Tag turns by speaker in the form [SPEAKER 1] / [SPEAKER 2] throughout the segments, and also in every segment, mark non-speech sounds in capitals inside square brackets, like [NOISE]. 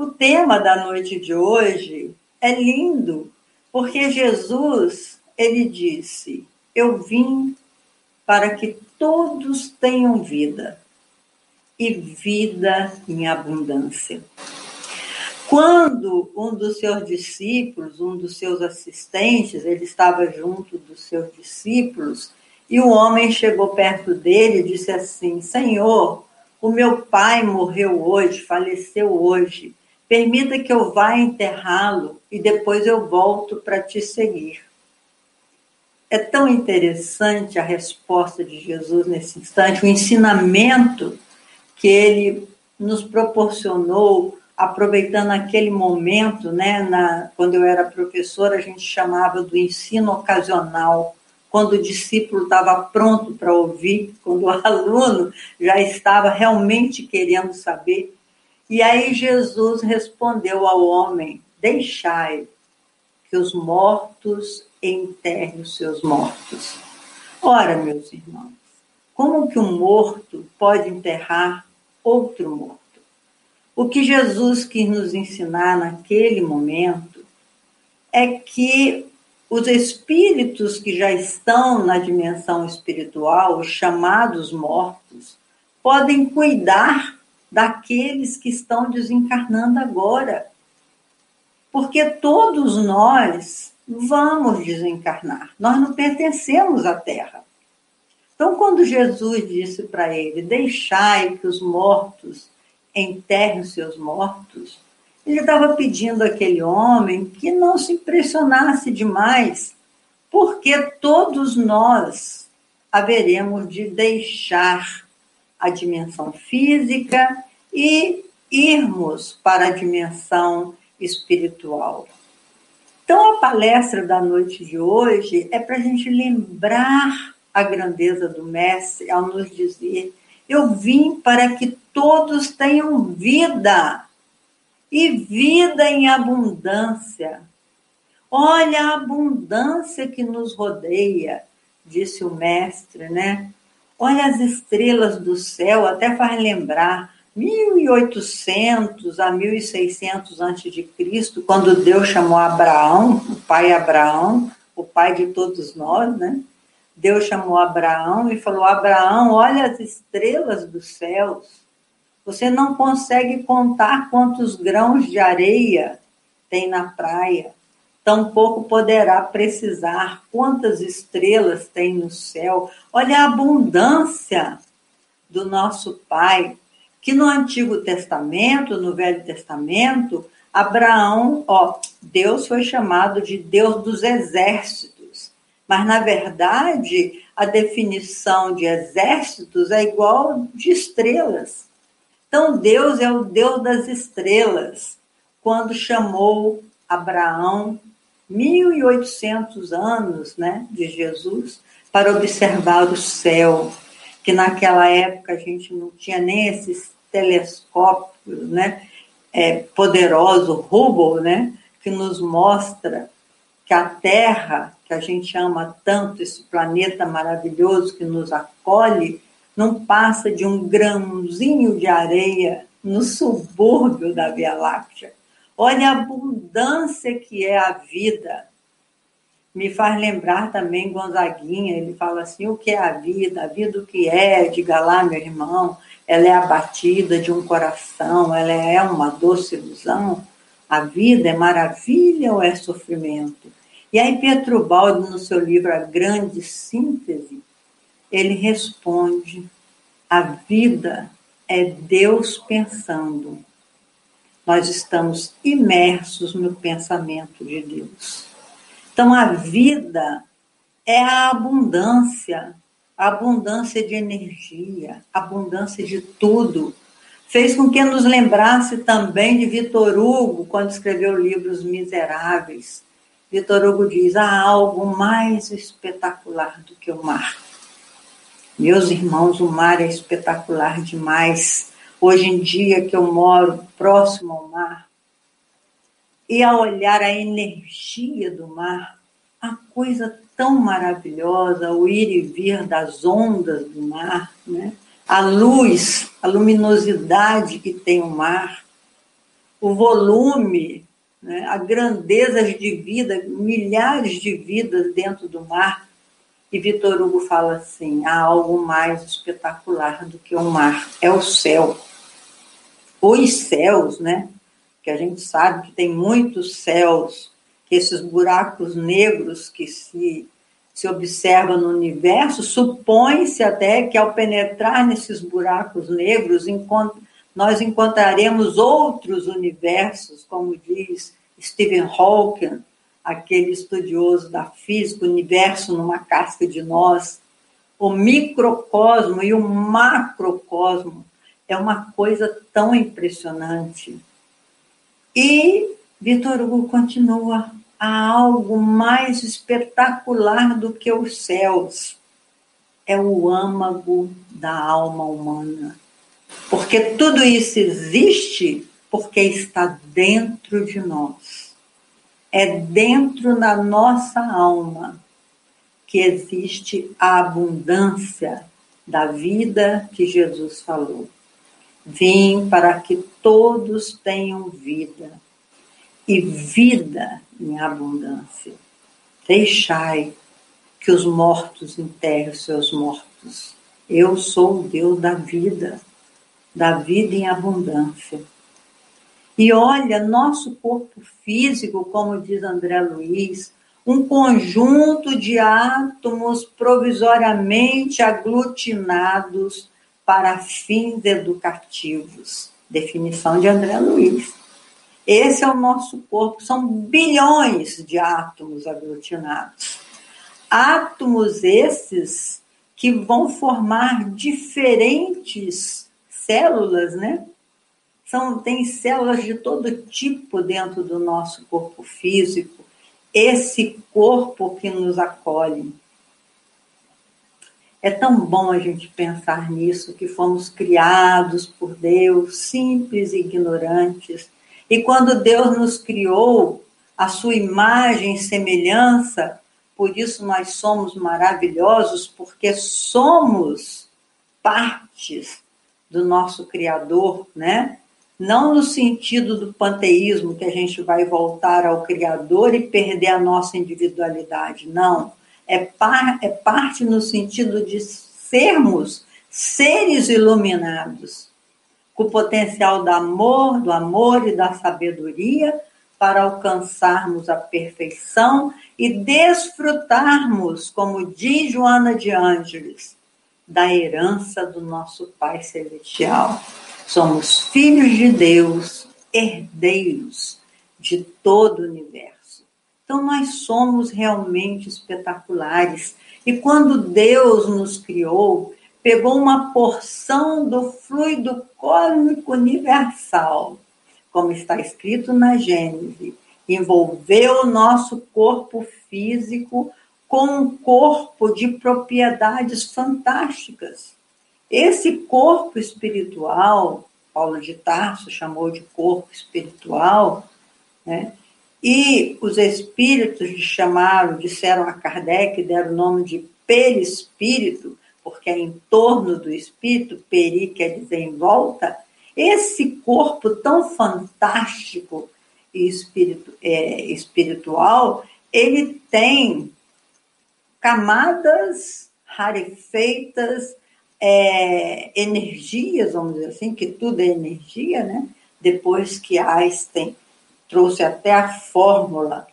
[SPEAKER 1] O tema da noite de hoje é lindo, porque Jesus, ele disse: Eu vim para que todos tenham vida e vida em abundância. Quando um dos seus discípulos, um dos seus assistentes, ele estava junto dos seus discípulos, e o homem chegou perto dele e disse assim: Senhor, o meu pai morreu hoje, faleceu hoje. Permita que eu vá enterrá-lo e depois eu volto para te seguir. É tão interessante a resposta de Jesus nesse instante, o ensinamento que ele nos proporcionou, aproveitando aquele momento, né, na, quando eu era professora, a gente chamava do ensino ocasional, quando o discípulo estava pronto para ouvir, quando o [LAUGHS] aluno já estava realmente querendo saber. E aí Jesus respondeu ao homem: Deixai que os mortos enterrem os seus mortos. Ora, meus irmãos, como que um morto pode enterrar outro morto. O que Jesus quis nos ensinar naquele momento é que os espíritos que já estão na dimensão espiritual, os chamados mortos, podem cuidar daqueles que estão desencarnando agora. Porque todos nós vamos desencarnar. Nós não pertencemos à Terra. Então, quando Jesus disse para ele: Deixai que os mortos enterrem seus mortos, ele estava pedindo àquele homem que não se impressionasse demais, porque todos nós haveremos de deixar a dimensão física e irmos para a dimensão espiritual. Então, a palestra da noite de hoje é para a gente lembrar a grandeza do Mestre ao nos dizer: Eu vim para que todos tenham vida e vida em abundância. Olha a abundância que nos rodeia, disse o Mestre, né? Olha as estrelas do céu, até faz lembrar 1800 a 1600 antes de Cristo, quando Deus chamou Abraão, o pai Abraão, o pai de todos nós, né? Deus chamou Abraão e falou: Abraão, olha as estrelas dos céus. Você não consegue contar quantos grãos de areia tem na praia. Tampouco poderá precisar quantas estrelas tem no céu. Olha a abundância do nosso Pai, que no Antigo Testamento, no Velho Testamento, Abraão, ó, Deus foi chamado de Deus dos exércitos mas, na verdade, a definição de exércitos é igual de estrelas. Então, Deus é o Deus das estrelas. Quando chamou Abraão, 1800 anos né, de Jesus, para observar o céu, que naquela época a gente não tinha nem esses telescópios né, é, poderoso, Hubble, né, que nos mostra que a Terra, que a gente ama tanto, esse planeta maravilhoso que nos acolhe, não passa de um grãozinho de areia no subúrbio da Via Láctea. Olha a abundância que é a vida. Me faz lembrar também Gonzaguinha, ele fala assim: o que é a vida? A vida o que é? Diga lá, meu irmão, ela é a batida de um coração, ela é uma doce ilusão. A vida é maravilha ou é sofrimento? E aí Pietro Baldi, no seu livro A Grande Síntese, ele responde: a vida é Deus pensando. Nós estamos imersos no pensamento de Deus. Então a vida é a abundância, a abundância de energia, abundância de tudo. Fez com que nos lembrasse também de Vitor Hugo, quando escreveu o livro Os Miseráveis Vitor Hugo diz: há algo mais espetacular do que o mar. Meus irmãos, o mar é espetacular demais. Hoje em dia que eu moro próximo ao mar, e a olhar a energia do mar, a coisa tão maravilhosa, o ir e vir das ondas do mar, né? a luz, a luminosidade que tem o mar. o volume, né, a grandeza de vida, milhares de vidas dentro do mar. E Vitor Hugo fala assim: há algo mais espetacular do que o mar, é o céu. Os céus, né? Que a gente sabe que tem muitos céus, que esses buracos negros que se se observa no universo, supõe-se até que ao penetrar nesses buracos negros, nós encontraremos outros universos, como diz Stephen Hawking, aquele estudioso da física, universo numa casca de nós. O microcosmo e o macrocosmo é uma coisa tão impressionante. E Vitor Hugo continua há algo mais espetacular do que os céus. É o âmago da alma humana. Porque tudo isso existe porque está dentro de nós. É dentro da nossa alma que existe a abundância da vida que Jesus falou. Vim para que todos tenham vida e vida em abundância. Deixai que os mortos enterrem os seus mortos. Eu sou o Deus da vida, da vida em abundância. E olha, nosso corpo físico, como diz André Luiz, um conjunto de átomos provisoriamente aglutinados para fins educativos. Definição de André Luiz. Esse é o nosso corpo, são bilhões de átomos aglutinados. Átomos esses que vão formar diferentes células, né? São, tem células de todo tipo dentro do nosso corpo físico, esse corpo que nos acolhe. É tão bom a gente pensar nisso, que fomos criados por Deus, simples e ignorantes, e quando Deus nos criou, a sua imagem e semelhança, por isso nós somos maravilhosos, porque somos partes do nosso Criador, né? Não no sentido do panteísmo, que a gente vai voltar ao Criador e perder a nossa individualidade. Não. É, par, é parte no sentido de sermos seres iluminados com o potencial do amor, do amor e da sabedoria para alcançarmos a perfeição e desfrutarmos, como diz Joana de Ângeles, da herança do nosso Pai Celestial. Somos filhos de Deus, herdeiros de todo o universo. Então, nós somos realmente espetaculares. E quando Deus nos criou, pegou uma porção do fluido cósmico universal, como está escrito na Gênese, envolveu o nosso corpo físico com um corpo de propriedades fantásticas. Esse corpo espiritual, Paulo de Tarso chamou de corpo espiritual, né? E os espíritos chamaram, disseram a Kardec, deram o nome de perispírito, porque é em torno do espírito, peri quer dizer em volta, esse corpo tão fantástico e espiritu, é, espiritual, ele tem camadas rarefeitas, é, energias, vamos dizer assim, que tudo é energia, né? Depois que Einstein trouxe até a fórmula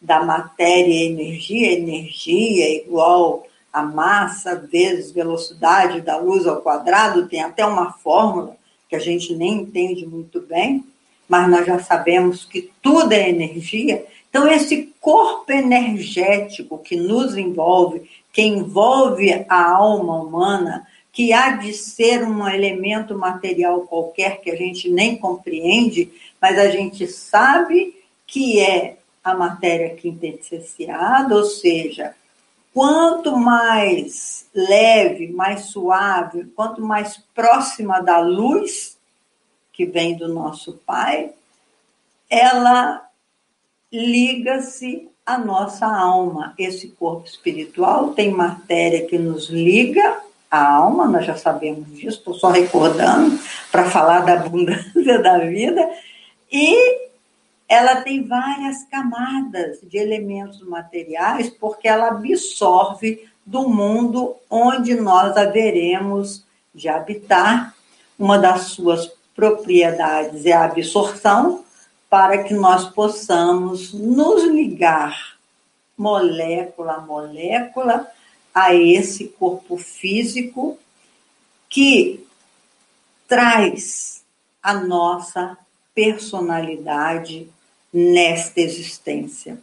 [SPEAKER 1] da matéria e energia, energia igual a massa vezes velocidade da luz ao quadrado, tem até uma fórmula que a gente nem entende muito bem, mas nós já sabemos que tudo é energia. Então, esse corpo energético que nos envolve, que envolve a alma humana, que há de ser um elemento material qualquer que a gente nem compreende, mas a gente sabe que é a matéria quintessenciada, ou seja, Quanto mais leve, mais suave, quanto mais próxima da luz que vem do nosso Pai, ela liga-se à nossa alma. Esse corpo espiritual tem matéria que nos liga à alma, nós já sabemos disso, estou só recordando para falar da abundância [LAUGHS] da vida, E ela tem várias camadas de elementos materiais, porque ela absorve do mundo onde nós haveremos de habitar. Uma das suas propriedades é a absorção, para que nós possamos nos ligar molécula a molécula a esse corpo físico que traz a nossa personalidade nesta existência.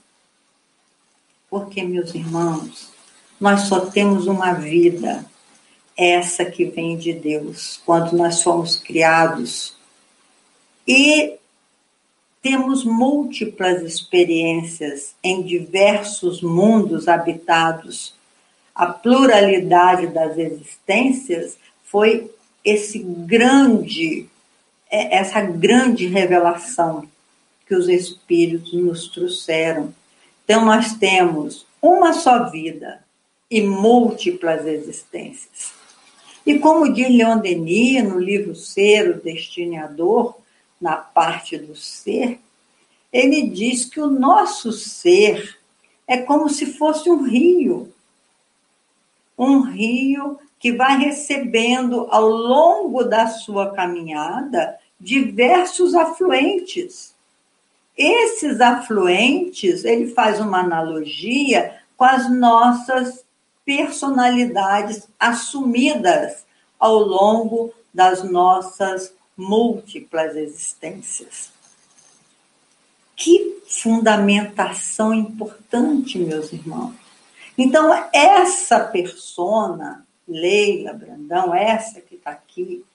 [SPEAKER 1] Porque, meus irmãos, nós só temos uma vida, essa que vem de Deus, quando nós fomos criados. E temos múltiplas experiências em diversos mundos habitados. A pluralidade das existências foi esse grande, é, essa grande revelação que os espíritos nos trouxeram. Então, nós temos uma só vida e múltiplas existências. E como diz Leon Denis no livro Ser, o Destinador, na parte do ser, ele diz que o nosso ser é como se fosse um rio. Um rio que vai recebendo ao longo da sua caminhada diversos afluentes. Esses afluentes, ele faz uma analogia com as nossas personalidades assumidas ao longo das nossas múltiplas existências. Que fundamentação importante, meus irmãos. Então, essa persona, Leila Brandão, essa que está aqui,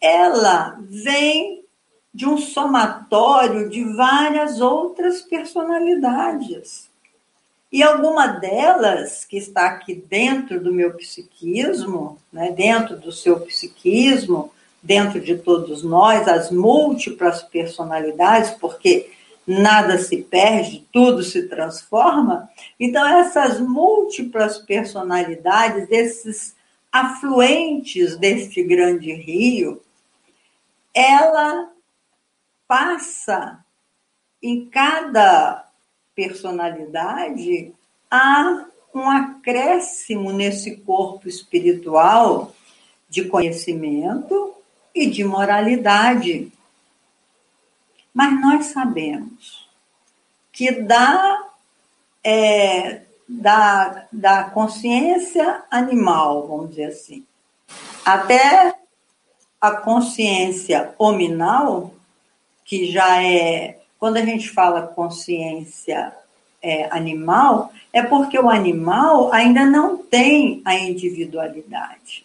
[SPEAKER 1] ela vem de um somatório de várias outras personalidades. E alguma delas, que está aqui dentro do meu psiquismo, né, dentro do seu psiquismo, dentro de todos nós, as múltiplas personalidades, porque nada se perde, tudo se transforma. Então, essas múltiplas personalidades, esses afluentes deste grande rio, ela passa em cada personalidade a um acréscimo nesse corpo espiritual de conhecimento e de moralidade. Mas nós sabemos que da, é, da, da consciência animal, vamos dizer assim, até a consciência hominal, que já é. Quando a gente fala consciência é, animal, é porque o animal ainda não tem a individualidade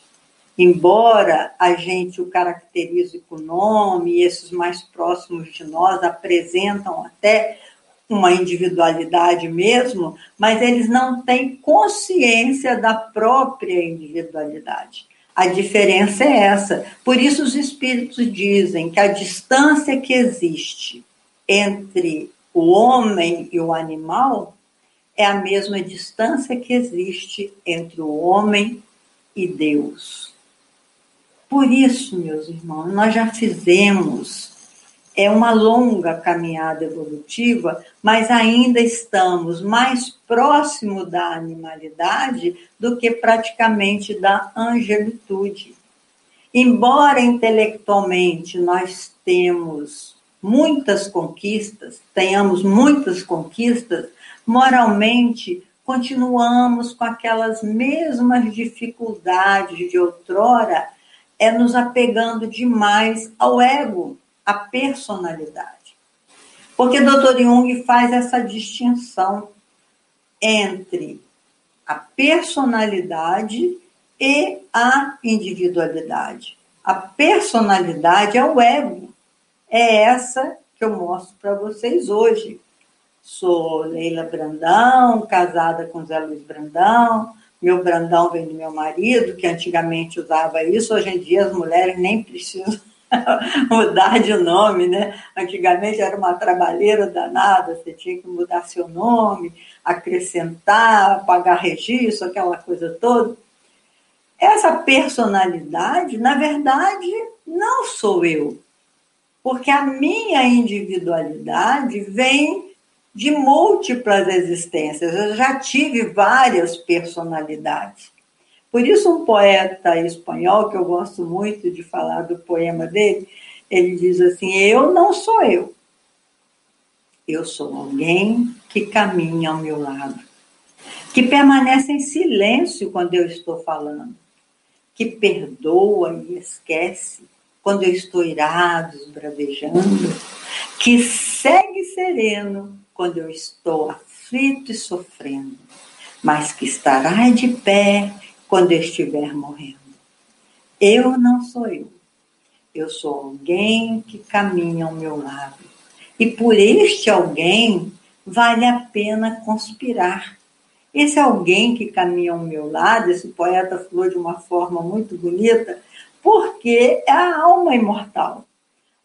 [SPEAKER 1] embora a gente o caracterize com nome, esses mais próximos de nós apresentam até uma individualidade mesmo, mas eles não têm consciência da própria individualidade. A diferença é essa. Por isso, os espíritos dizem que a distância que existe entre o homem e o animal é a mesma distância que existe entre o homem e Deus. Por isso, meus irmãos, nós já fizemos é uma longa caminhada evolutiva, mas ainda estamos mais próximo da animalidade do que praticamente da angelitude. Embora intelectualmente nós temos muitas conquistas, tenhamos muitas conquistas, moralmente continuamos com aquelas mesmas dificuldades de outrora é nos apegando demais ao ego, à personalidade. Porque Dr. Jung faz essa distinção entre a personalidade e a individualidade. A personalidade é o ego. É essa que eu mostro para vocês hoje. Sou Leila Brandão, casada com Zé Luiz Brandão, meu Brandão vem do meu marido, que antigamente usava isso, hoje em dia as mulheres nem precisam [LAUGHS] mudar de nome, né? Antigamente era uma trabalheira danada, você tinha que mudar seu nome, acrescentar, pagar registro, aquela coisa toda. Essa personalidade, na verdade, não sou eu. Porque a minha individualidade vem de múltiplas existências. Eu já tive várias personalidades. Por isso, um poeta espanhol, que eu gosto muito de falar do poema dele, ele diz assim: Eu não sou eu. Eu sou alguém que caminha ao meu lado, que permanece em silêncio quando eu estou falando, que perdoa e esquece quando eu estou irado, esbravejando, que segue sereno quando eu estou aflito e sofrendo, mas que estará de pé quando eu estiver morrendo. Eu não sou eu. Eu sou alguém que caminha ao meu lado. E por este alguém vale a pena conspirar. Esse alguém que caminha ao meu lado, esse poeta falou de uma forma muito bonita, porque é a alma imortal.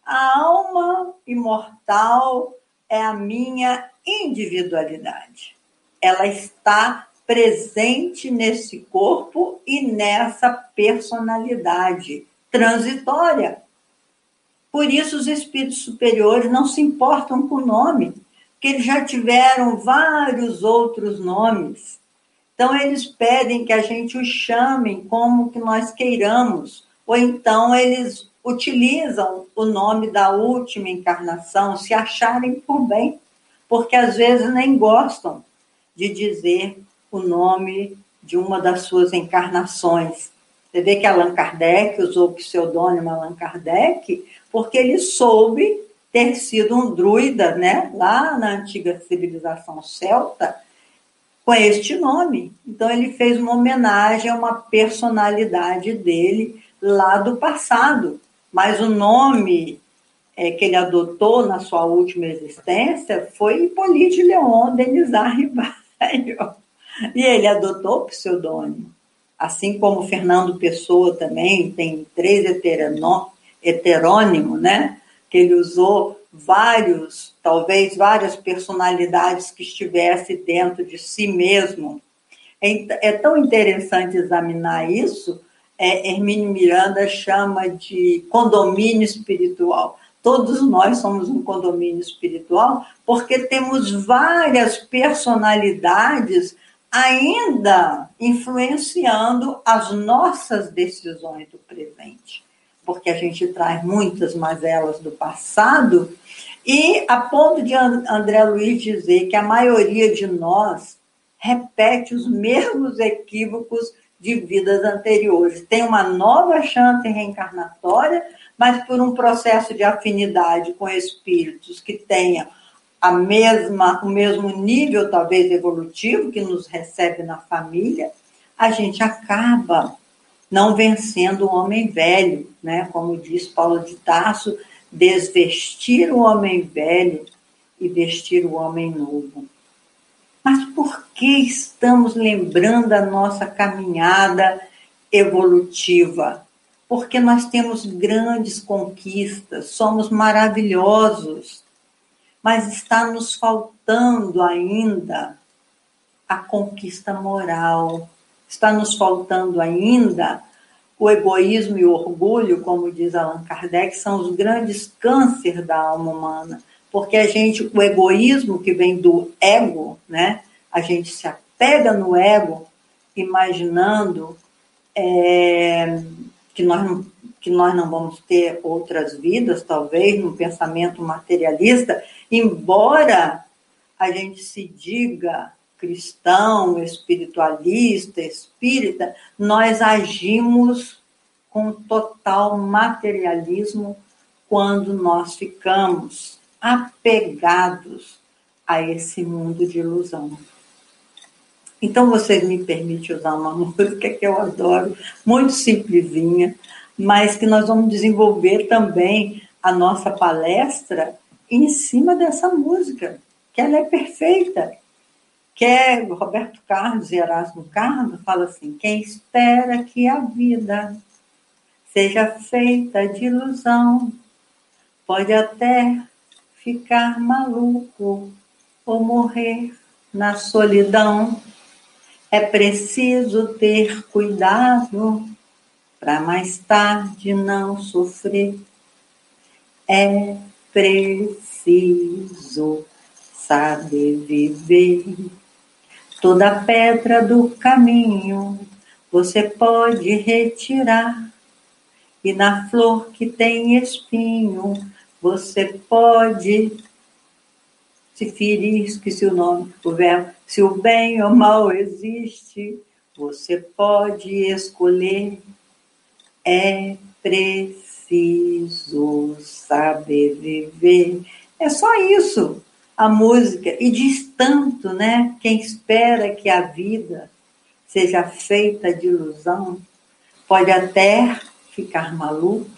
[SPEAKER 1] A alma imortal é a minha individualidade. Ela está presente nesse corpo e nessa personalidade transitória. Por isso, os espíritos superiores não se importam com o nome, porque eles já tiveram vários outros nomes. Então, eles pedem que a gente os chame como que nós queiramos, ou então eles utilizam o nome da última encarnação se acharem por bem, porque às vezes nem gostam de dizer o nome de uma das suas encarnações. Você vê que Allan Kardec usou o pseudônimo Allan Kardec porque ele soube ter sido um druida, né, lá na antiga civilização celta, com este nome. Então ele fez uma homenagem a uma personalidade dele lá do passado. Mas o nome é, que ele adotou na sua última existência foi Hippolyte Leon Denizar Ribeiro. E ele adotou o pseudônimo. Assim como Fernando Pessoa também tem três heterônimos, né? Que ele usou vários, talvez várias personalidades que estivesse dentro de si mesmo. É, é tão interessante examinar isso. É, Hermínio Miranda chama de condomínio espiritual. Todos nós somos um condomínio espiritual porque temos várias personalidades ainda influenciando as nossas decisões do presente, porque a gente traz muitas mazelas do passado e a ponto de André Luiz dizer que a maioria de nós repete os mesmos equívocos de vidas anteriores. Tem uma nova chance reencarnatória, mas por um processo de afinidade com espíritos que tenha a mesma, o mesmo nível, talvez, evolutivo que nos recebe na família, a gente acaba não vencendo o homem velho, né? Como diz Paulo de Tarso, desvestir o homem velho e vestir o homem novo. Mas por que estamos lembrando a nossa caminhada evolutiva? Porque nós temos grandes conquistas, somos maravilhosos mas está nos faltando ainda a conquista moral, está nos faltando ainda o egoísmo e o orgulho, como diz Allan Kardec, são os grandes cânceres da alma humana, porque a gente, o egoísmo que vem do ego, né? A gente se apega no ego, imaginando é, que nós que nós não vamos ter outras vidas, talvez, num pensamento materialista, embora a gente se diga cristão, espiritualista, espírita, nós agimos com total materialismo quando nós ficamos apegados a esse mundo de ilusão. Então, vocês me permitem usar uma [LAUGHS] música que eu adoro, muito simplesinha, mas que nós vamos desenvolver também a nossa palestra em cima dessa música, que ela é perfeita. Que é Roberto Carlos e Erasmo Carlos fala assim: quem espera que a vida seja feita de ilusão pode até ficar maluco ou morrer na solidão. É preciso ter cuidado para mais tarde não sofrer. É preciso saber viver. Toda pedra do caminho você pode retirar, e na flor que tem espinho você pode se ferir, esqueci o nome, o verbo, se o bem ou mal existe, você pode escolher. É preciso saber viver. É só isso a música. E diz tanto, né? Quem espera que a vida seja feita de ilusão pode até ficar maluco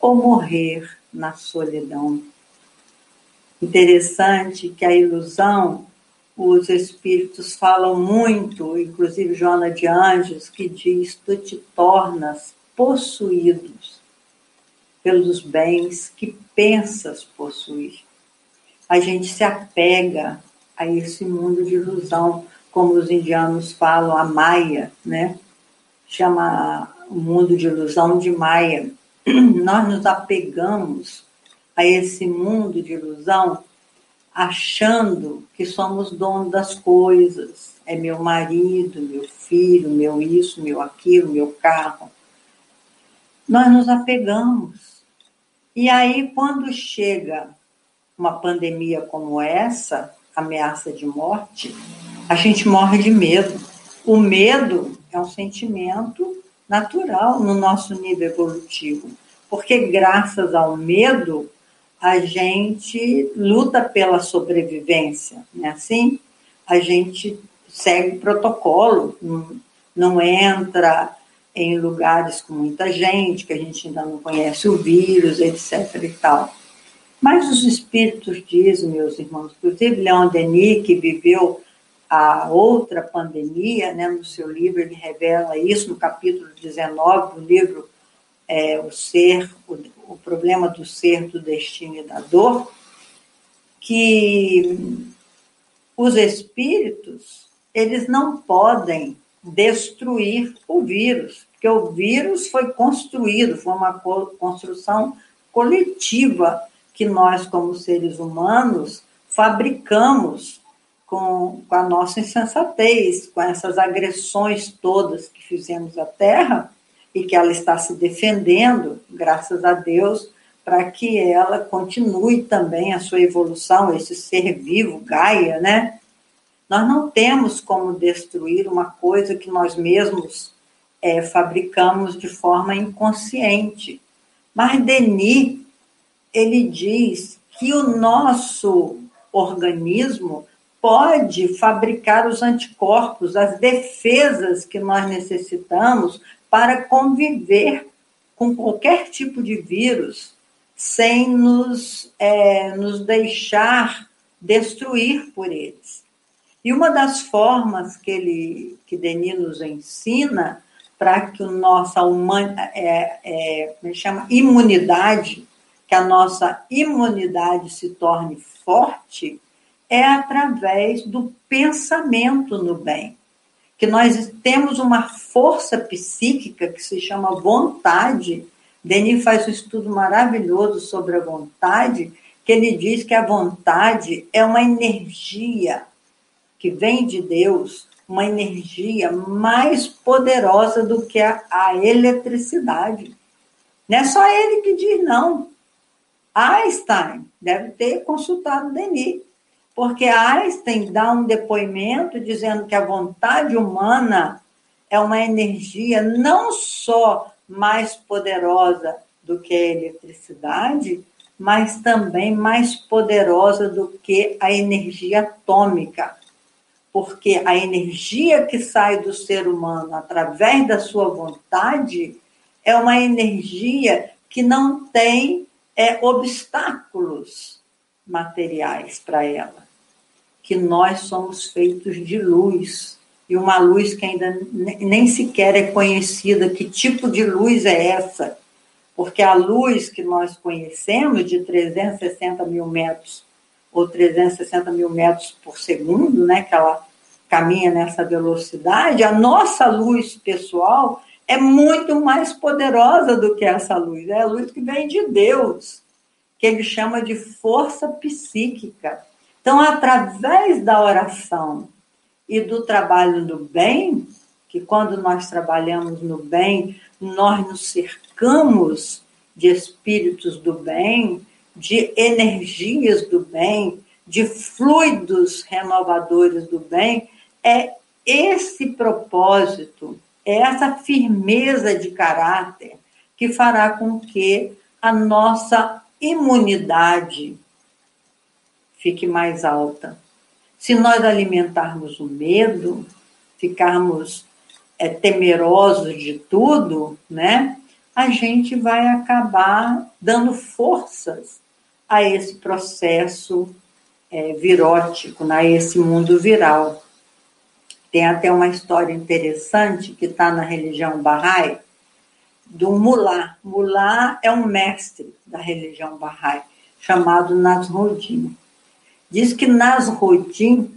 [SPEAKER 1] ou morrer na solidão. Interessante que a ilusão, os espíritos falam muito, inclusive Joana de Anjos, que diz: Tu te tornas possuídos pelos bens que pensas possuir. A gente se apega a esse mundo de ilusão, como os indianos falam, a Maia, né? Chama o mundo de ilusão de Maia. [CLEARS THROAT] Nós nos apegamos a esse mundo de ilusão, achando que somos donos das coisas. É meu marido, meu filho, meu isso, meu aquilo, meu carro. Nós nos apegamos. E aí, quando chega uma pandemia como essa, ameaça de morte, a gente morre de medo. O medo é um sentimento natural no nosso nível evolutivo, porque graças ao medo a gente luta pela sobrevivência, né? Assim, a gente segue protocolo, não, não entra em lugares com muita gente, que a gente ainda não conhece o vírus, etc e tal. Mas os espíritos dizem, meus irmãos, inclusive Leon Denis, que viveu a outra pandemia, né, no seu livro ele revela isso, no capítulo 19 do livro é, O Ser, o, o Problema do Ser, do Destino e da Dor, que os espíritos, eles não podem destruir o vírus, porque o vírus foi construído, foi uma construção coletiva que nós, como seres humanos, fabricamos com, com a nossa insensatez, com essas agressões todas que fizemos à Terra e que ela está se defendendo, graças a Deus, para que ela continue também a sua evolução, esse ser vivo, Gaia, né? Nós não temos como destruir uma coisa que nós mesmos é, fabricamos de forma inconsciente. Mas Denis, ele diz que o nosso organismo pode fabricar os anticorpos, as defesas que nós necessitamos para conviver com qualquer tipo de vírus sem nos, é, nos deixar destruir por eles. E uma das formas que ele, que Denis nos ensina para que nossa human, é, é, me é chama imunidade, que a nossa imunidade se torne forte, é através do pensamento no bem. Que nós temos uma força psíquica que se chama vontade. Denis faz um estudo maravilhoso sobre a vontade, que ele diz que a vontade é uma energia que vem de Deus, uma energia mais poderosa do que a, a eletricidade. Não é só ele que diz, não. Einstein deve ter consultado Denis porque Einstein dá um depoimento dizendo que a vontade humana é uma energia não só mais poderosa do que a eletricidade, mas também mais poderosa do que a energia atômica. Porque a energia que sai do ser humano através da sua vontade é uma energia que não tem é, obstáculos materiais para ela que nós somos feitos de luz. E uma luz que ainda nem sequer é conhecida. Que tipo de luz é essa? Porque a luz que nós conhecemos, de 360 mil metros, ou 360 mil metros por segundo, né, que ela caminha nessa velocidade, a nossa luz pessoal é muito mais poderosa do que essa luz. É a luz que vem de Deus. que ele chama de força psíquica. Então, através da oração e do trabalho no bem, que quando nós trabalhamos no bem, nós nos cercamos de espíritos do bem, de energias do bem, de fluidos renovadores do bem, é esse propósito, é essa firmeza de caráter que fará com que a nossa imunidade fique mais alta. Se nós alimentarmos o medo, ficarmos é, temerosos de tudo, né? A gente vai acabar dando forças a esse processo é, virótico, né? a esse mundo viral. Tem até uma história interessante que está na religião Bahá'í, do Mulá. Mulá é um mestre da religião Bahá'í, chamado Nasruddin. Diz que Nasruddin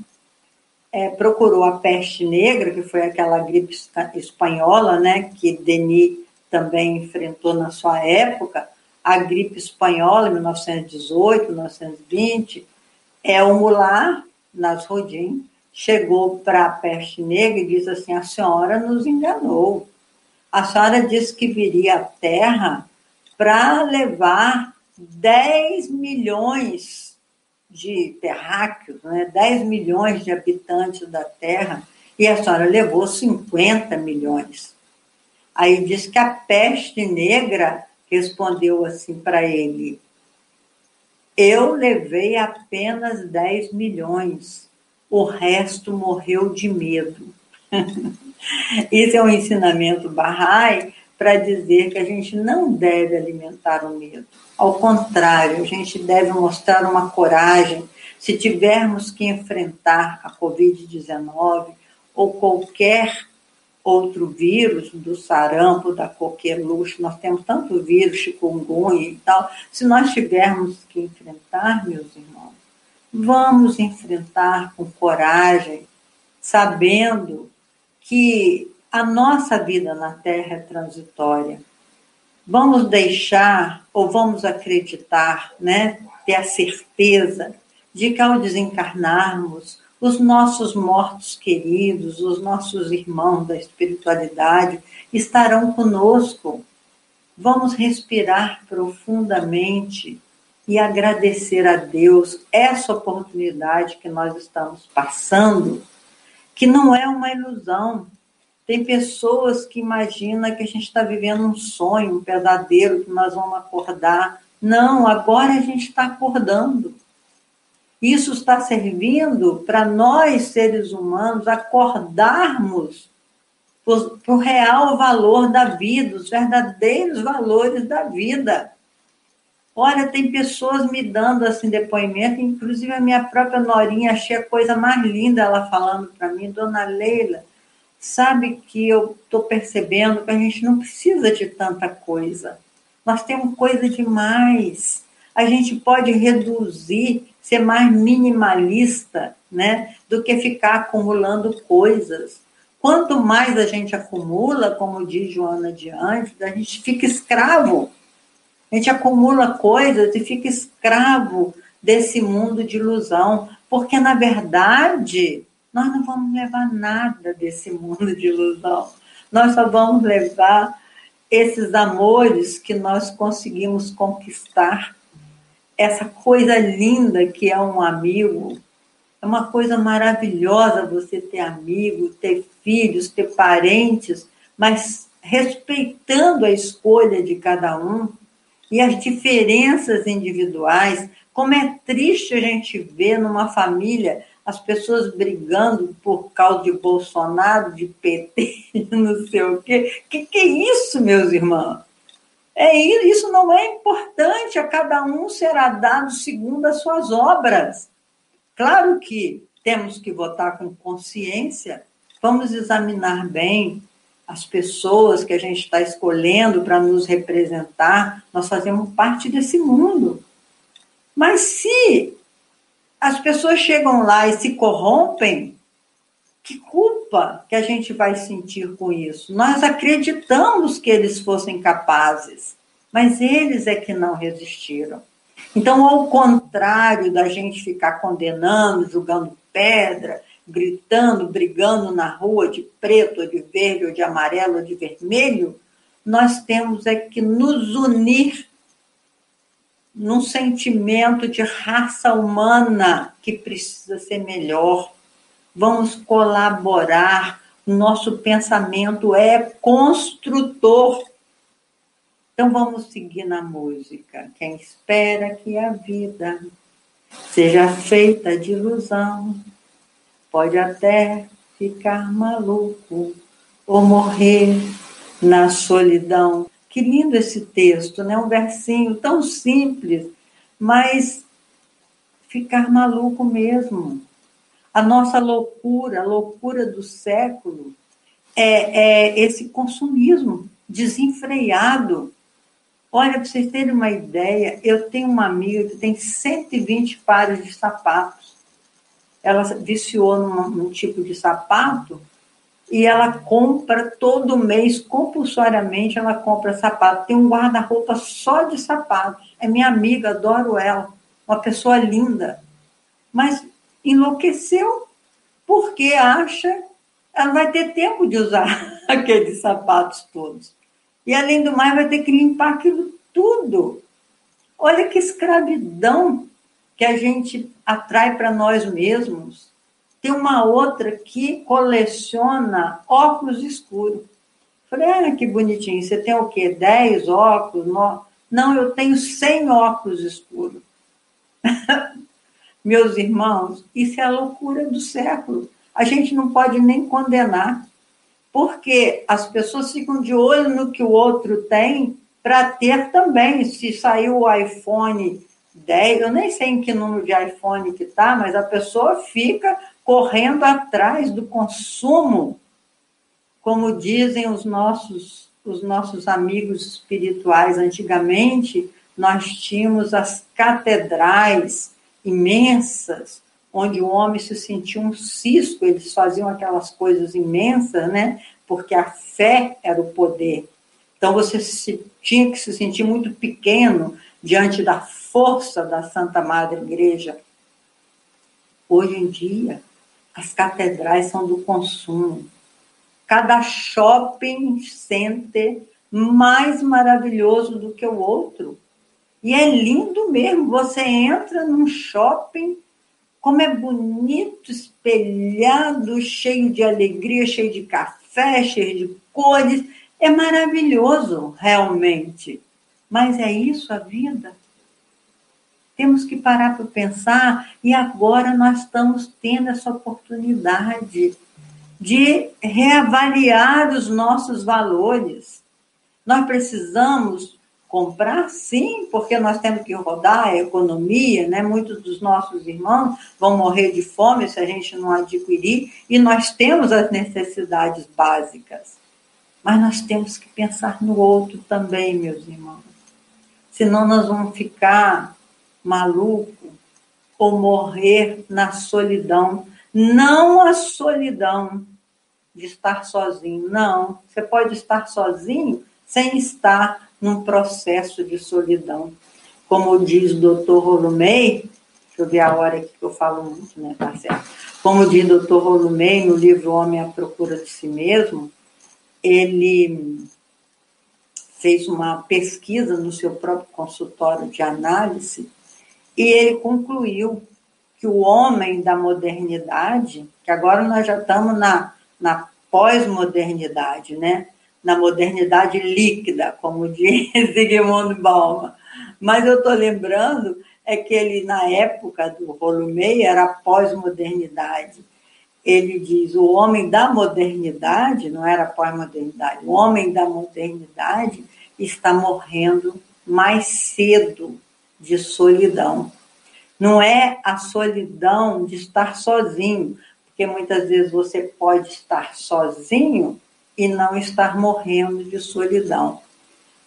[SPEAKER 1] é, procurou a peste negra, que foi aquela gripe espanhola, né, que Denis também enfrentou na sua época, a gripe espanhola, em 1918, 1920, é o Mulá Nasruddin chegou para a peste negra e disse assim: a senhora nos enganou. A senhora disse que viria à Terra para levar 10 milhões de terráqueos, né? 10 milhões de habitantes da Terra, e a senhora levou 50 milhões. Aí diz que a peste negra respondeu assim para ele: Eu levei apenas 10 milhões, o resto morreu de medo. [LAUGHS] Esse é um ensinamento Bahá'í para dizer que a gente não deve alimentar o medo. Ao contrário, a gente deve mostrar uma coragem. Se tivermos que enfrentar a Covid-19 ou qualquer outro vírus, do sarampo, da coqueluche, nós temos tanto vírus, chikungunya e tal, se nós tivermos que enfrentar, meus irmãos, vamos enfrentar com coragem, sabendo que a nossa vida na Terra é transitória. Vamos deixar ou vamos acreditar, né, ter a certeza de que ao desencarnarmos, os nossos mortos queridos, os nossos irmãos da espiritualidade estarão conosco. Vamos respirar profundamente e agradecer a Deus essa oportunidade que nós estamos passando que não é uma ilusão. Tem pessoas que imaginam que a gente está vivendo um sonho, um pesadelo, que nós vamos acordar. Não, agora a gente está acordando. Isso está servindo para nós, seres humanos, acordarmos para o real valor da vida, os verdadeiros valores da vida. Olha, tem pessoas me dando assim depoimento, inclusive a minha própria Norinha, achei a coisa mais linda ela falando para mim, Dona Leila, sabe que eu estou percebendo que a gente não precisa de tanta coisa. Nós temos coisa demais. A gente pode reduzir, ser mais minimalista, né, do que ficar acumulando coisas. Quanto mais a gente acumula, como diz Joana de Anjos, a gente fica escravo a gente acumula coisas e fica escravo desse mundo de ilusão, porque na verdade nós não vamos levar nada desse mundo de ilusão. Nós só vamos levar esses amores que nós conseguimos conquistar, essa coisa linda que é um amigo. É uma coisa maravilhosa você ter amigo, ter filhos, ter parentes, mas respeitando a escolha de cada um, e as diferenças individuais. Como é triste a gente ver numa família as pessoas brigando por causa de Bolsonaro, de PT, [LAUGHS] não sei o quê. Que que é isso, meus irmãos? É isso não é importante, a cada um será dado segundo as suas obras. Claro que temos que votar com consciência, vamos examinar bem as pessoas que a gente está escolhendo para nos representar, nós fazemos parte desse mundo. Mas se as pessoas chegam lá e se corrompem, que culpa que a gente vai sentir com isso? Nós acreditamos que eles fossem capazes, mas eles é que não resistiram. Então, ao contrário da gente ficar condenando, jogando pedra, gritando, brigando na rua de preto, ou de verde, ou de amarelo, ou de vermelho, nós temos é que nos unir num sentimento de raça humana que precisa ser melhor. Vamos colaborar. Nosso pensamento é construtor. Então vamos seguir na música. Quem espera que a vida seja feita de ilusão, pode até ficar maluco ou morrer na solidão. Que lindo esse texto, né? Um versinho tão simples, mas ficar maluco mesmo. A nossa loucura, a loucura do século, é, é esse consumismo desenfreado. Olha, para vocês terem uma ideia, eu tenho uma amiga que tem 120 pares de sapatos. Ela viciou num, num tipo de sapato e ela compra todo mês, compulsoriamente, ela compra sapato. Tem um guarda-roupa só de sapatos. É minha amiga, adoro ela. Uma pessoa linda. Mas enlouqueceu porque acha ela vai ter tempo de usar [LAUGHS] aqueles sapatos todos. E além do mais, vai ter que limpar aquilo tudo. Olha que escravidão que a gente atrai para nós mesmos tem uma outra que coleciona óculos escuros. Falei, ah, que bonitinho, você tem o quê? 10 óculos? Não, eu tenho 100 óculos escuros. [LAUGHS] Meus irmãos, isso é a loucura do século. A gente não pode nem condenar, porque as pessoas ficam de olho no que o outro tem para ter também. Se saiu o iPhone 10, eu nem sei em que número de iPhone que está, mas a pessoa fica correndo atrás do consumo, como dizem os nossos, os nossos amigos espirituais. Antigamente, nós tínhamos as catedrais imensas, onde o homem se sentia um cisco, eles faziam aquelas coisas imensas, né? Porque a fé era o poder. Então você se, tinha que se sentir muito pequeno diante da força da Santa Madre Igreja. Hoje em dia, as catedrais são do consumo. Cada shopping center mais maravilhoso do que o outro. E é lindo mesmo. Você entra num shopping, como é bonito, espelhado, cheio de alegria, cheio de café, cheio de cores. É maravilhoso, realmente. Mas é isso a vida? Temos que parar para pensar e agora nós estamos tendo essa oportunidade de reavaliar os nossos valores. Nós precisamos comprar, sim, porque nós temos que rodar a economia, né? Muitos dos nossos irmãos vão morrer de fome se a gente não adquirir, e nós temos as necessidades básicas. Mas nós temos que pensar no outro também, meus irmãos. Senão nós vamos ficar maluco ou morrer na solidão. Não a solidão de estar sozinho, não. Você pode estar sozinho sem estar num processo de solidão. Como diz o doutor Rolumei, deixa eu ver a hora que eu falo muito, né? Tá certo. Como diz o doutor Rolumei no livro Homem à Procura de Si Mesmo, ele fez uma pesquisa no seu próprio consultório de análise e ele concluiu que o homem da modernidade, que agora nós já estamos na, na pós-modernidade, né? na modernidade líquida, como [LAUGHS] diz Zygmunt Bauman. Mas eu estou lembrando é que ele, na época do Rolumei, era pós-modernidade. Ele diz, o homem da modernidade, não era pós-modernidade, o homem da modernidade está morrendo mais cedo de solidão. Não é a solidão de estar sozinho, porque muitas vezes você pode estar sozinho e não estar morrendo de solidão,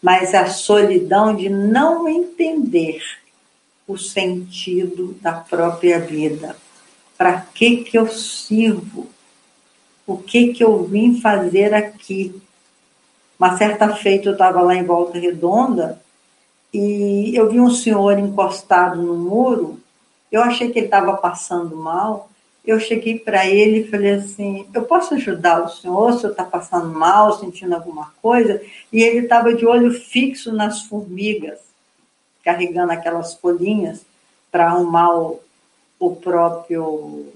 [SPEAKER 1] mas a solidão de não entender o sentido da própria vida. Para que que eu sirvo? O que que eu vim fazer aqui? Uma certa feita eu estava lá em Volta Redonda e eu vi um senhor encostado no muro, eu achei que ele estava passando mal, eu cheguei para ele e falei assim: Eu posso ajudar o senhor? O senhor está passando mal, sentindo alguma coisa? E ele estava de olho fixo nas formigas, carregando aquelas folhinhas para arrumar o, o próprio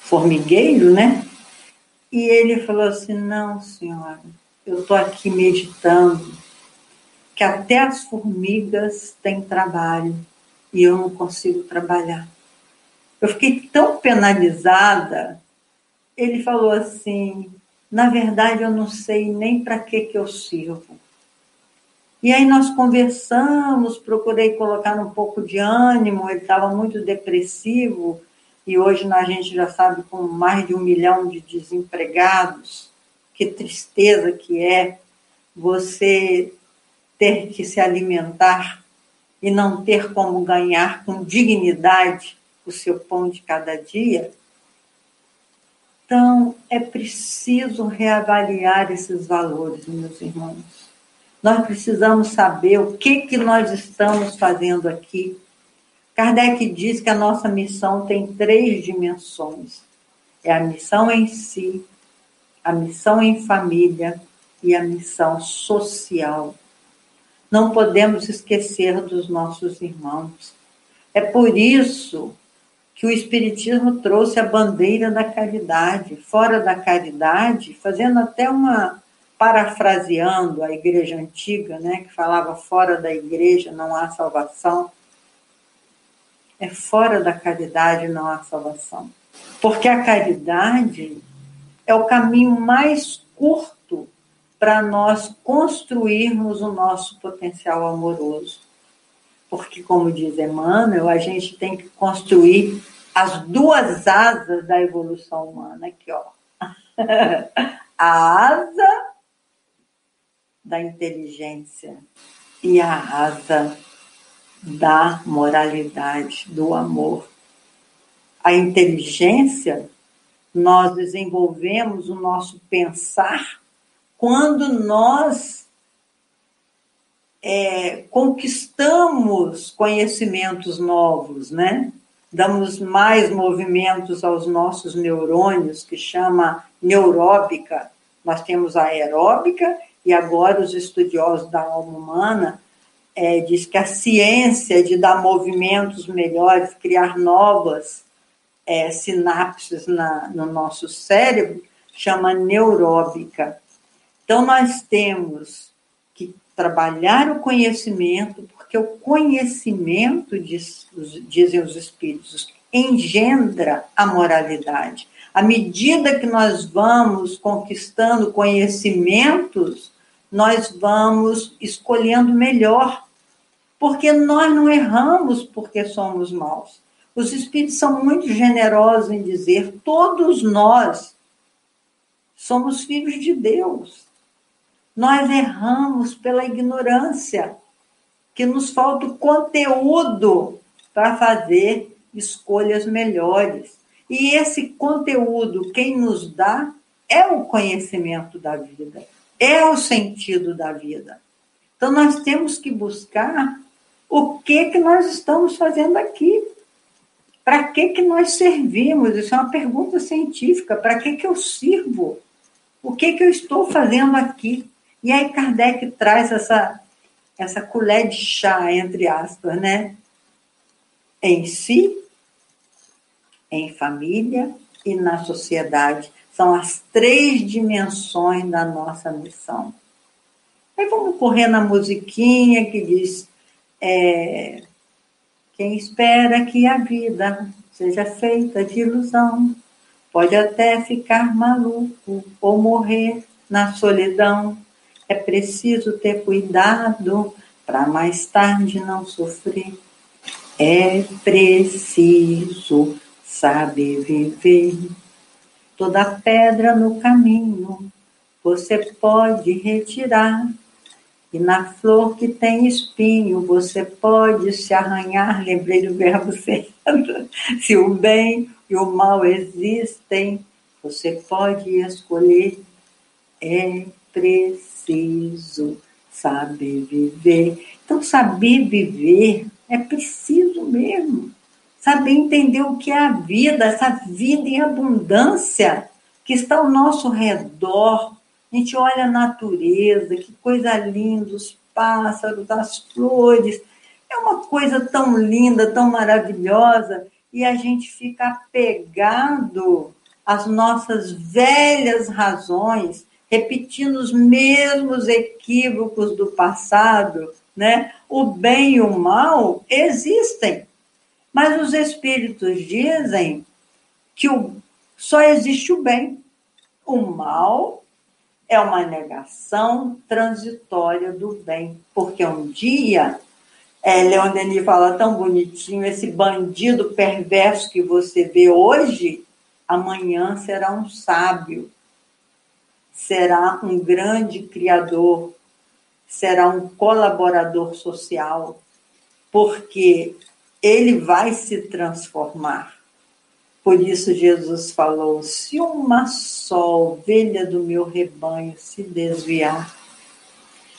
[SPEAKER 1] formigueiro, né? E ele falou assim: Não, senhora, eu estou aqui meditando, que até as formigas têm trabalho e eu não consigo trabalhar. Eu fiquei tão penalizada. Ele falou assim: na verdade, eu não sei nem para que, que eu sirvo. E aí nós conversamos, procurei colocar um pouco de ânimo, ele estava muito depressivo, e hoje a gente já sabe com mais de um milhão de desempregados, que tristeza que é você ter que se alimentar e não ter como ganhar com dignidade o seu pão de cada dia, então é preciso reavaliar esses valores, meus irmãos. Nós precisamos saber o que, que nós estamos fazendo aqui. Kardec diz que a nossa missão tem três dimensões: é a missão em si, a missão em família e a missão social. Não podemos esquecer dos nossos irmãos. É por isso que o Espiritismo trouxe a bandeira da caridade. Fora da caridade, fazendo até uma. parafraseando a igreja antiga, né, que falava fora da igreja não há salvação. É fora da caridade não há salvação. Porque a caridade é o caminho mais curto para nós construirmos o nosso potencial amoroso. Porque, como diz Emmanuel, a gente tem que construir as duas asas da evolução humana. Aqui, ó. [LAUGHS] A asa da inteligência e a asa da moralidade, do amor. A inteligência, nós desenvolvemos o nosso pensar quando nós é, conquistamos conhecimentos novos, né? Damos mais movimentos aos nossos neurônios, que chama neuróbica. Nós temos a aeróbica e agora os estudiosos da alma humana é, diz que a ciência de dar movimentos melhores, criar novas é, sinapses na, no nosso cérebro, chama neuróbica. Então, nós temos trabalhar o conhecimento, porque o conhecimento, diz, dizem os espíritos, engendra a moralidade. À medida que nós vamos conquistando conhecimentos, nós vamos escolhendo melhor, porque nós não erramos porque somos maus. Os espíritos são muito generosos em dizer: todos nós somos filhos de Deus. Nós erramos pela ignorância, que nos falta o conteúdo para fazer escolhas melhores. E esse conteúdo, quem nos dá, é o conhecimento da vida, é o sentido da vida. Então, nós temos que buscar o que, que nós estamos fazendo aqui. Para que, que nós servimos? Isso é uma pergunta científica. Para que, que eu sirvo? O que, que eu estou fazendo aqui? E aí Kardec traz essa, essa colher de chá, entre aspas, né? Em si, em família e na sociedade. São as três dimensões da nossa missão. Aí vamos correr na musiquinha que diz: é, quem espera que a vida seja feita de ilusão pode até ficar maluco ou morrer na solidão é preciso ter cuidado para mais tarde não sofrer. É preciso saber viver. Toda pedra no caminho você pode retirar. E na flor que tem espinho, você pode se arranhar. Lembrei do verbo [LAUGHS] certo. Se o bem e o mal existem, você pode escolher. É preciso saber viver. Então, saber viver é preciso mesmo. Saber entender o que é a vida, essa vida em abundância que está ao nosso redor. A gente olha a natureza, que coisa linda, os pássaros, as flores. É uma coisa tão linda, tão maravilhosa, e a gente fica apegado às nossas velhas razões, repetindo os mesmos equívocos do passado, né? O bem e o mal existem, mas os espíritos dizem que o, só existe o bem. O mal é uma negação transitória do bem, porque um dia, é, Leon Denis fala tão bonitinho, esse bandido perverso que você vê hoje, amanhã será um sábio, será um grande criador, será um colaborador social, porque ele vai se transformar. Por isso Jesus falou: se uma só ovelha do meu rebanho se desviar,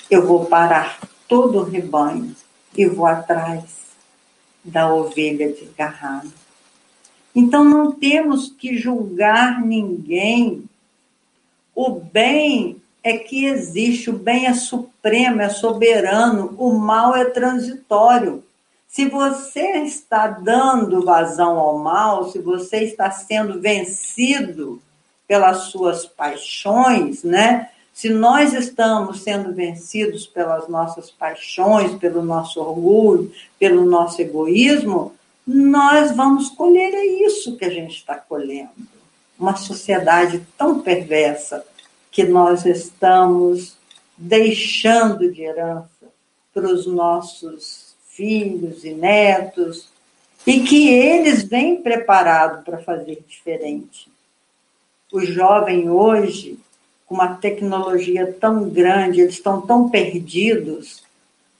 [SPEAKER 1] eu vou parar todo o rebanho e vou atrás da ovelha desgarrada. Então não temos que julgar ninguém. O bem é que existe, o bem é supremo, é soberano, o mal é transitório. Se você está dando vazão ao mal, se você está sendo vencido pelas suas paixões, né? Se nós estamos sendo vencidos pelas nossas paixões, pelo nosso orgulho, pelo nosso egoísmo, nós vamos colher é isso que a gente está colhendo. Uma sociedade tão perversa que nós estamos deixando de herança para os nossos filhos e netos, e que eles vêm preparados para fazer diferente. O jovem hoje, com uma tecnologia tão grande, eles estão tão perdidos,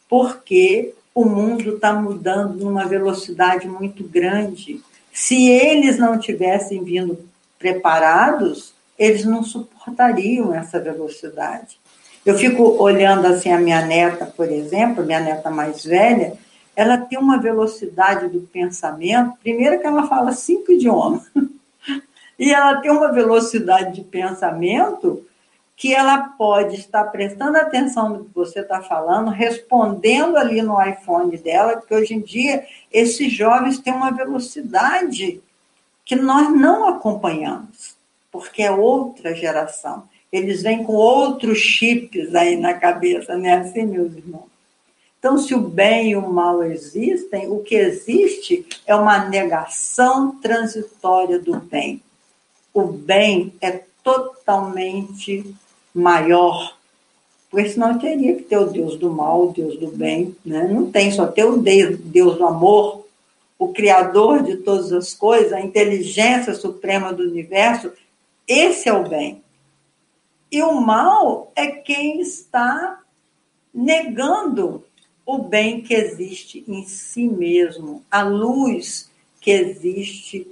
[SPEAKER 1] porque o mundo está mudando numa velocidade muito grande. Se eles não tivessem vindo preparados, eles não suportariam essa velocidade. Eu fico olhando assim a minha neta, por exemplo, minha neta mais velha, ela tem uma velocidade do pensamento, primeiro que ela fala cinco idiomas, [LAUGHS] e ela tem uma velocidade de pensamento que ela pode estar prestando atenção no que você está falando, respondendo ali no iPhone dela, porque hoje em dia esses jovens têm uma velocidade que nós não acompanhamos, porque é outra geração. Eles vêm com outros chips aí na cabeça, né? Assim, meus irmãos. Então, se o bem e o mal existem, o que existe é uma negação transitória do bem. O bem é totalmente maior, porque senão teria que ter o Deus do mal, o Deus do bem. Né? Não tem, só ter o Deus do amor, o Criador de todas as coisas, a inteligência suprema do universo. Esse é o bem. E o mal é quem está negando o bem que existe em si mesmo, a luz que existe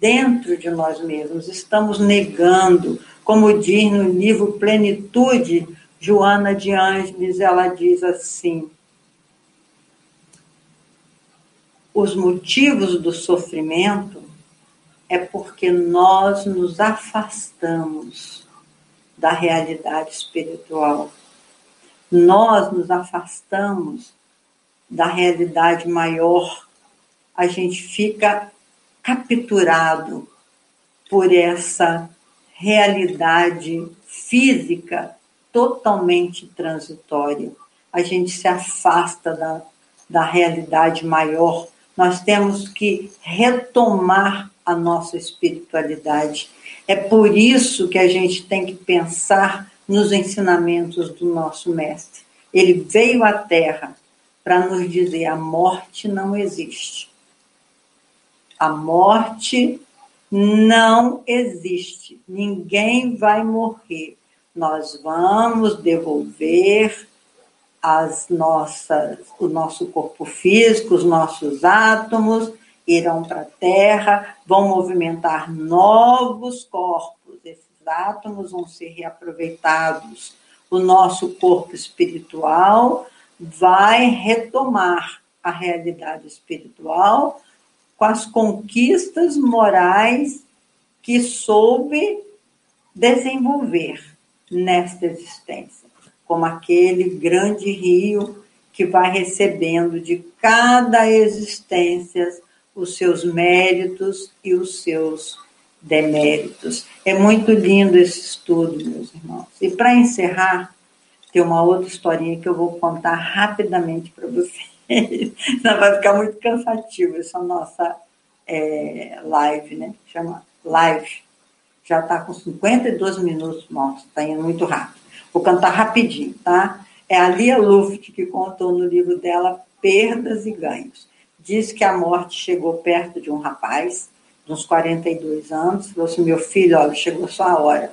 [SPEAKER 1] dentro de nós mesmos. Estamos negando, como diz no livro Plenitude, Joana de Ângeles, ela diz assim: os motivos do sofrimento é porque nós nos afastamos da realidade espiritual. Nós nos afastamos da realidade maior, a gente fica capturado por essa realidade física totalmente transitória. A gente se afasta da, da realidade maior. Nós temos que retomar a nossa espiritualidade. É por isso que a gente tem que pensar nos ensinamentos do nosso Mestre. Ele veio à Terra para nos dizer: a morte não existe. A morte não existe. Ninguém vai morrer. Nós vamos devolver as nossas, o nosso corpo físico, os nossos átomos irão para a Terra, vão movimentar novos corpos. Esses átomos vão ser reaproveitados. O nosso corpo espiritual vai retomar a realidade espiritual com as conquistas morais que soube desenvolver nesta existência, como aquele grande rio que vai recebendo de cada existência os seus méritos e os seus deméritos. É muito lindo esse estudo, meus irmãos. E para encerrar, tem uma outra historinha que eu vou contar rapidamente para vocês. [LAUGHS] Não vai ficar muito cansativo essa nossa é, live, né? Chama live. Já está com 52 minutos, nossa, está indo muito rápido. Vou cantar rapidinho, tá? É a Lia Luft que contou no livro dela Perdas e Ganhos. Diz que a morte chegou perto de um rapaz, de uns 42 anos, falou assim: meu filho, olha, chegou sua hora.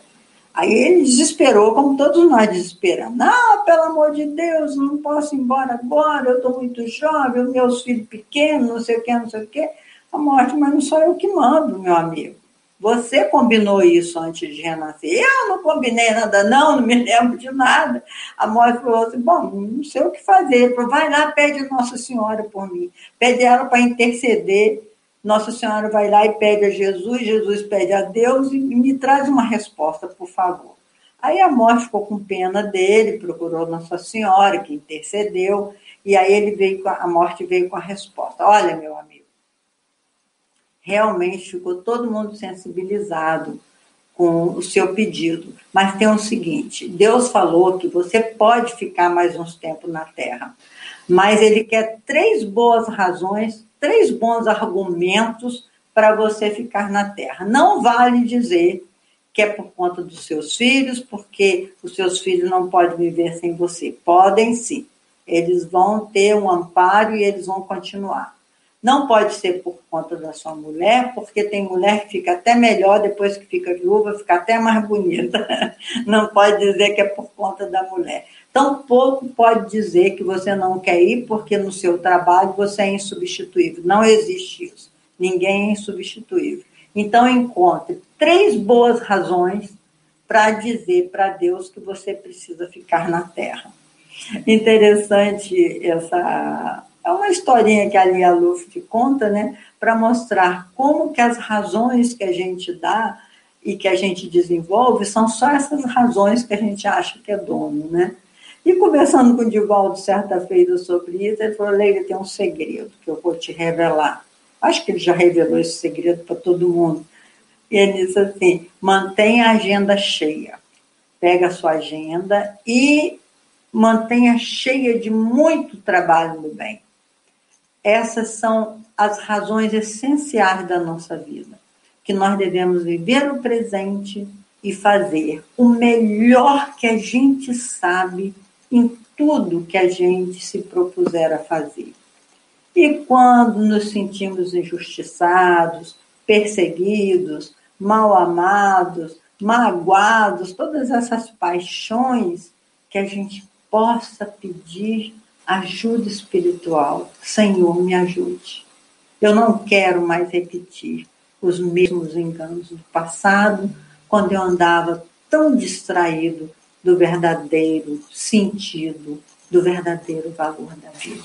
[SPEAKER 1] Aí ele desesperou, como todos nós desesperamos. Não, pelo amor de Deus, não posso ir embora agora, eu estou muito jovem, meus filhos pequenos, não sei o que, não sei o que. A morte, mas não sou eu que mando, meu amigo. Você combinou isso antes de renascer. Eu não combinei nada, não, não me lembro de nada. A morte falou assim: bom, não sei o que fazer. Ele falou: vai lá, pede Nossa Senhora por mim. Pede ela para interceder. Nossa Senhora vai lá e pede a Jesus, Jesus pede a Deus e me traz uma resposta, por favor. Aí a morte ficou com pena dele, procurou Nossa Senhora, que intercedeu, e aí ele veio a, a morte veio com a resposta: Olha, meu amigo realmente ficou todo mundo sensibilizado com o seu pedido. Mas tem o seguinte: Deus falou que você pode ficar mais uns tempos na Terra, mas Ele quer três boas razões, três bons argumentos para você ficar na Terra. Não vale dizer que é por conta dos seus filhos, porque os seus filhos não podem viver sem você. Podem sim. Eles vão ter um amparo e eles vão continuar. Não pode ser por conta da sua mulher, porque tem mulher que fica até melhor depois que fica viúva, fica até mais bonita. [LAUGHS] Não pode dizer que é por conta da mulher. Tampouco pode dizer que você não quer ir porque no seu trabalho você é insubstituível. Não existe isso. Ninguém é insubstituível. Então, encontre três boas razões para dizer para Deus que você precisa ficar na terra. Interessante essa é uma historinha que a Lia Luft conta, né, para mostrar como que as razões que a gente dá e que a gente desenvolve são só essas razões que a gente acha que é dono, né? E conversando com o Divaldo certa feita sobre isso, ele falou, Leila, tem um segredo que eu vou te revelar. Acho que ele já revelou esse segredo para todo mundo. E ele disse assim, mantenha a agenda cheia. Pega a sua agenda e mantenha cheia de muito trabalho no bem. Essas são as razões essenciais da nossa vida, que nós devemos viver o presente e fazer o melhor que a gente sabe em tudo que a gente se propuser a fazer. E quando nos sentimos injustiçados, perseguidos, mal amados, magoados, todas essas paixões, que a gente possa pedir ajuda espiritual. Senhor, me ajude. Eu não quero mais repetir os mesmos enganos do passado, quando eu andava tão distraído do verdadeiro sentido, do verdadeiro valor da vida.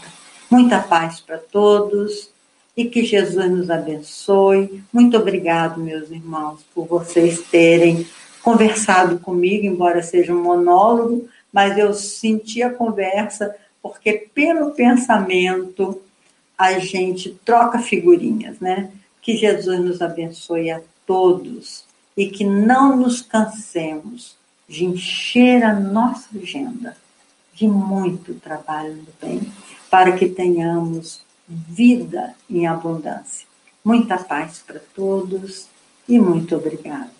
[SPEAKER 1] Muita paz para todos e que Jesus nos abençoe. Muito obrigado, meus irmãos, por vocês terem conversado comigo, embora seja um monólogo, mas eu senti a conversa porque pelo pensamento a gente troca figurinhas, né? Que Jesus nos abençoe a todos e que não nos cansemos de encher a nossa agenda de muito trabalho no bem, para que tenhamos vida em abundância. Muita paz para todos e muito obrigado.